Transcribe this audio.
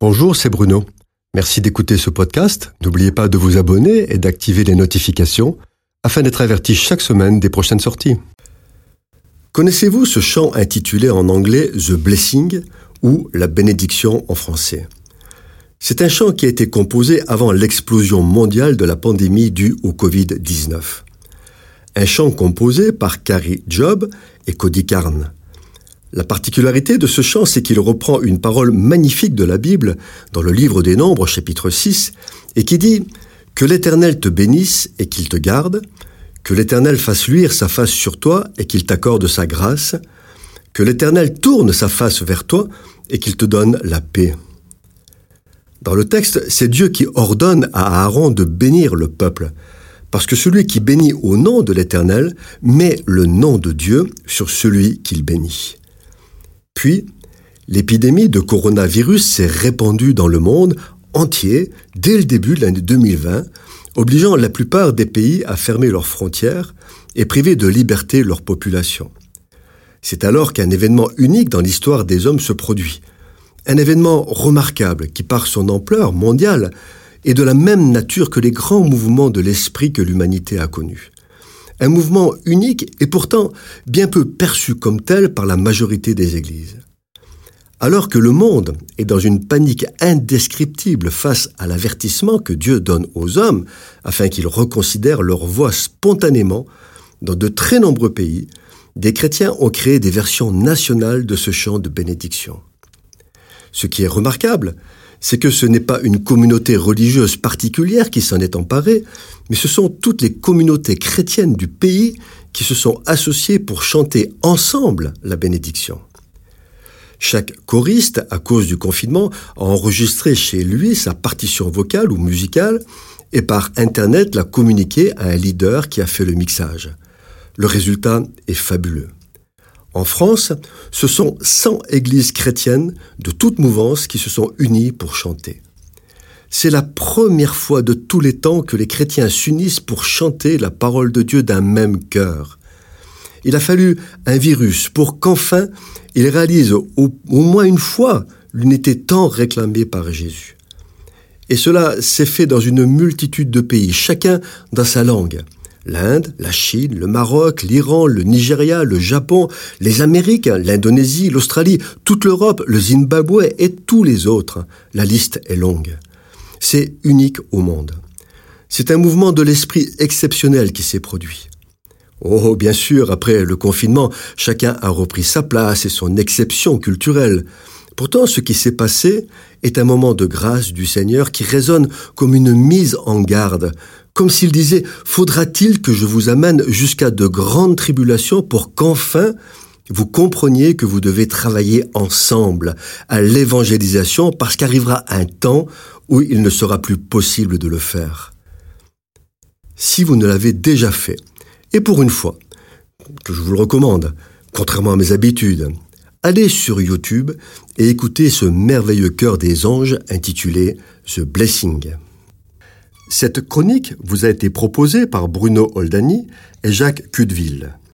Bonjour, c'est Bruno. Merci d'écouter ce podcast. N'oubliez pas de vous abonner et d'activer les notifications afin d'être averti chaque semaine des prochaines sorties. Connaissez-vous ce chant intitulé en anglais The Blessing ou La bénédiction en français? C'est un chant qui a été composé avant l'explosion mondiale de la pandémie due au Covid-19. Un chant composé par Carrie Job et Cody Carn. La particularité de ce chant, c'est qu'il reprend une parole magnifique de la Bible dans le livre des Nombres, chapitre 6, et qui dit Que l'Éternel te bénisse et qu'il te garde, que l'Éternel fasse luire sa face sur toi et qu'il t'accorde sa grâce, que l'Éternel tourne sa face vers toi et qu'il te donne la paix. Dans le texte, c'est Dieu qui ordonne à Aaron de bénir le peuple, parce que celui qui bénit au nom de l'Éternel met le nom de Dieu sur celui qu'il bénit. Puis, l'épidémie de coronavirus s'est répandue dans le monde entier dès le début de l'année 2020, obligeant la plupart des pays à fermer leurs frontières et priver de liberté leur population. C'est alors qu'un événement unique dans l'histoire des hommes se produit. Un événement remarquable qui, par son ampleur mondiale, est de la même nature que les grands mouvements de l'esprit que l'humanité a connus un mouvement unique et pourtant bien peu perçu comme tel par la majorité des églises. Alors que le monde est dans une panique indescriptible face à l'avertissement que Dieu donne aux hommes afin qu'ils reconsidèrent leur voix spontanément, dans de très nombreux pays, des chrétiens ont créé des versions nationales de ce chant de bénédiction. Ce qui est remarquable, c'est que ce n'est pas une communauté religieuse particulière qui s'en est emparée, mais ce sont toutes les communautés chrétiennes du pays qui se sont associées pour chanter ensemble la bénédiction. Chaque choriste, à cause du confinement, a enregistré chez lui sa partition vocale ou musicale et par Internet l'a communiqué à un leader qui a fait le mixage. Le résultat est fabuleux. En France, ce sont 100 églises chrétiennes de toute mouvance qui se sont unies pour chanter. C'est la première fois de tous les temps que les chrétiens s'unissent pour chanter la parole de Dieu d'un même cœur. Il a fallu un virus pour qu'enfin ils réalisent au, moins une fois l'unité tant réclamée par Jésus. Et cela s'est fait dans une multitude de pays, chacun dans sa langue l'Inde, la Chine, le Maroc, l'Iran, le Nigeria, le Japon, les Amériques, l'Indonésie, l'Australie, toute l'Europe, le Zimbabwe et tous les autres. La liste est longue. C'est unique au monde. C'est un mouvement de l'esprit exceptionnel qui s'est produit. Oh, bien sûr, après le confinement, chacun a repris sa place et son exception culturelle. Pourtant, ce qui s'est passé est un moment de grâce du Seigneur qui résonne comme une mise en garde comme s'il disait, faudra-t-il que je vous amène jusqu'à de grandes tribulations pour qu'enfin vous compreniez que vous devez travailler ensemble à l'évangélisation parce qu'arrivera un temps où il ne sera plus possible de le faire. Si vous ne l'avez déjà fait, et pour une fois, que je vous le recommande, contrairement à mes habitudes, allez sur YouTube et écoutez ce merveilleux cœur des anges intitulé The Blessing. Cette chronique vous a été proposée par Bruno Oldani et Jacques Cudeville.